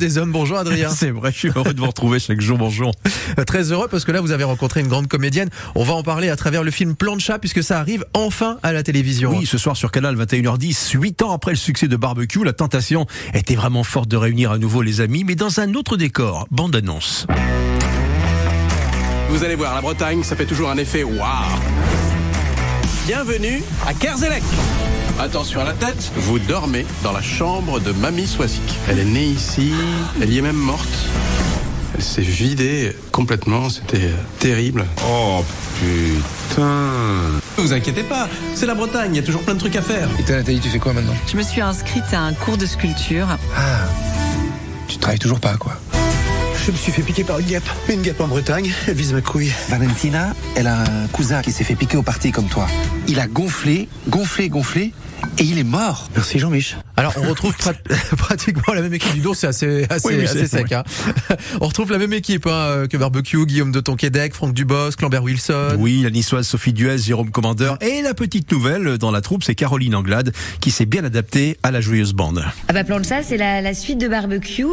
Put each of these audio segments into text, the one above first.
Des hommes, bonjour Adrien. C'est vrai, je suis heureux de vous retrouver chaque jour, bonjour. Euh, Très heureux parce que là vous avez rencontré une grande comédienne. On va en parler à travers le film Plan de chat puisque ça arrive enfin à la télévision. Oui, ce soir sur Canal 21h10, 8 ans après le succès de Barbecue, la tentation était vraiment forte de réunir à nouveau les amis, mais dans un autre décor. Bande annonce. Vous allez voir, la Bretagne, ça fait toujours un effet waouh. Bienvenue à Kerzelec. Attention à la tête, vous dormez dans la chambre de Mamie Swazik. Elle est née ici, elle y est même morte. Elle s'est vidée complètement, c'était euh, terrible. Oh putain Vous inquiétez pas, c'est la Bretagne, il y a toujours plein de trucs à faire. Et toi Nathalie, tu fais quoi maintenant? Je me suis inscrite à un cours de sculpture. Ah, tu travailles toujours pas quoi Je me suis fait piquer par une guêpe. Une guêpe en Bretagne, elle vise ma couille. Valentina, elle a un cousin qui s'est fait piquer au parti comme toi. Il a gonflé, gonflé, gonflé, et il est mort. Merci Jean-Mich. Alors on retrouve prat- pratiquement la même équipe. Du dos, c'est assez, assez, Oui, assez c'est- sec. hein. on retrouve la même équipe hein, euh, que Barbecue, Guillaume de Tonquédec, Franck Dubosc, Lambert Wilson. Oui, la niçoise Sophie Duez, Jérôme Commandeur. Et la petite nouvelle dans la troupe, c'est Caroline Anglade, qui s'est bien adaptée à la joyeuse bande. Ah bah plan de chat, c'est la, la suite de barbecue.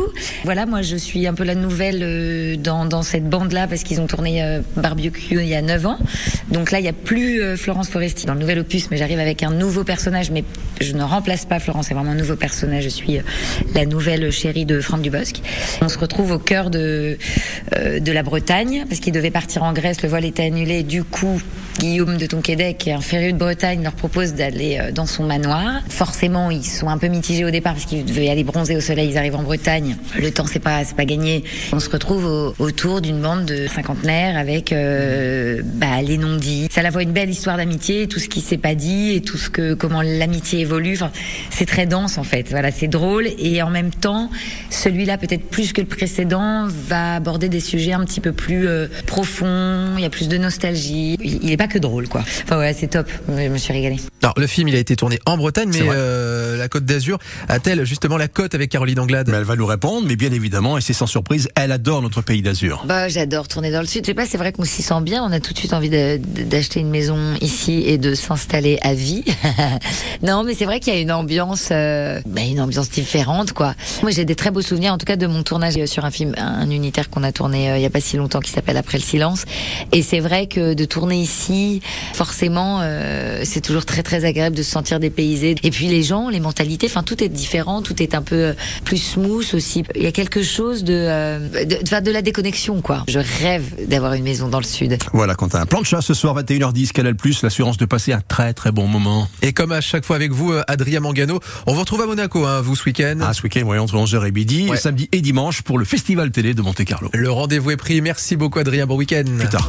Voilà, moi je suis un peu la nouvelle euh, dans, dans cette bande-là parce qu'ils ont tourné euh, barbecue il y a 9 ans. Donc là, il n'y a plus euh, Florence Foresti dans le nouvel opus, mais j'arrive avec un nouveau personnage, mais je ne remplace pas Florence, c'est vraiment un nouveau personnage. Je suis euh, la nouvelle chérie de Franck Dubosc. On se retrouve au cœur de, euh, de la Bretagne parce qu'ils devaient partir en Grèce, le vol était annulé. Du coup, Guillaume de Tonquédec, qui est un féru de Bretagne, leur propose d'aller euh, dans son manoir. Forcément, ils sont un peu mitigés au départ parce qu'ils devaient aller bronzer au soleil. Ils arrivent en Bretagne. Le temps, c'est pas, pas gagné. On se retrouve au- autour d'une bande de cinquantenaires avec bah, les non-dits. Ça la voit une belle histoire d'amitié, tout ce qui s'est pas dit et tout ce que comment l'amitié évolue. Enfin, c'est très dense en fait. Voilà, c'est drôle et en même temps, celui-là peut-être plus que le précédent va aborder des sujets un petit peu plus euh, profonds. Il y a plus de nostalgie. Il il est pas que drôle quoi. Enfin ouais, c'est top. Je me suis régalée. Alors le film, il a été tourné en Bretagne, mais euh, la Côte d'Azur a-t-elle justement la côte avec Caroline Anglade? Mais elle va nous répondre, mais bien évidemment, et c'est sans surprise, elle adore notre pays d'Azur. Bah, j'adore tourner dans le sud. Je sais pas, c'est vrai qu'on s'y sent bien. On a tout de suite envie d'acheter une maison ici et de s'installer à vie. non, mais c'est vrai qu'il y a une ambiance, euh, bah, une ambiance différente, quoi. Moi, j'ai des très beaux souvenirs, en tout cas, de mon tournage sur un film, un unitaire qu'on a tourné euh, il y a pas si longtemps, qui s'appelle Après le silence. Et c'est vrai que de tourner ici, forcément, euh, c'est toujours très très agréable de se sentir dépaysé. Et puis les gens, les mentalités, enfin tout est différent, tout est un peu euh, plus smooth aussi. Il y a quelque chose de, euh, de, enfin, de la déconnexion, quoi. Je rêve d'avoir une maison dans le sud. Voilà, quand un plan de chat ce soir 21h10, Canal+, l'assurance de passer un très très bon moment. Et comme à chaque fois avec vous, euh, Adrien Mangano, on vous retrouve à Monaco, hein, vous ce week-end. Ah, ce week-end, voyons, entre 11h et midi, Ouais. samedi et dimanche pour le Festival télé de Monte-Carlo. Le rendez-vous est pris. Merci beaucoup Adrien, bon week-end. Plus tard.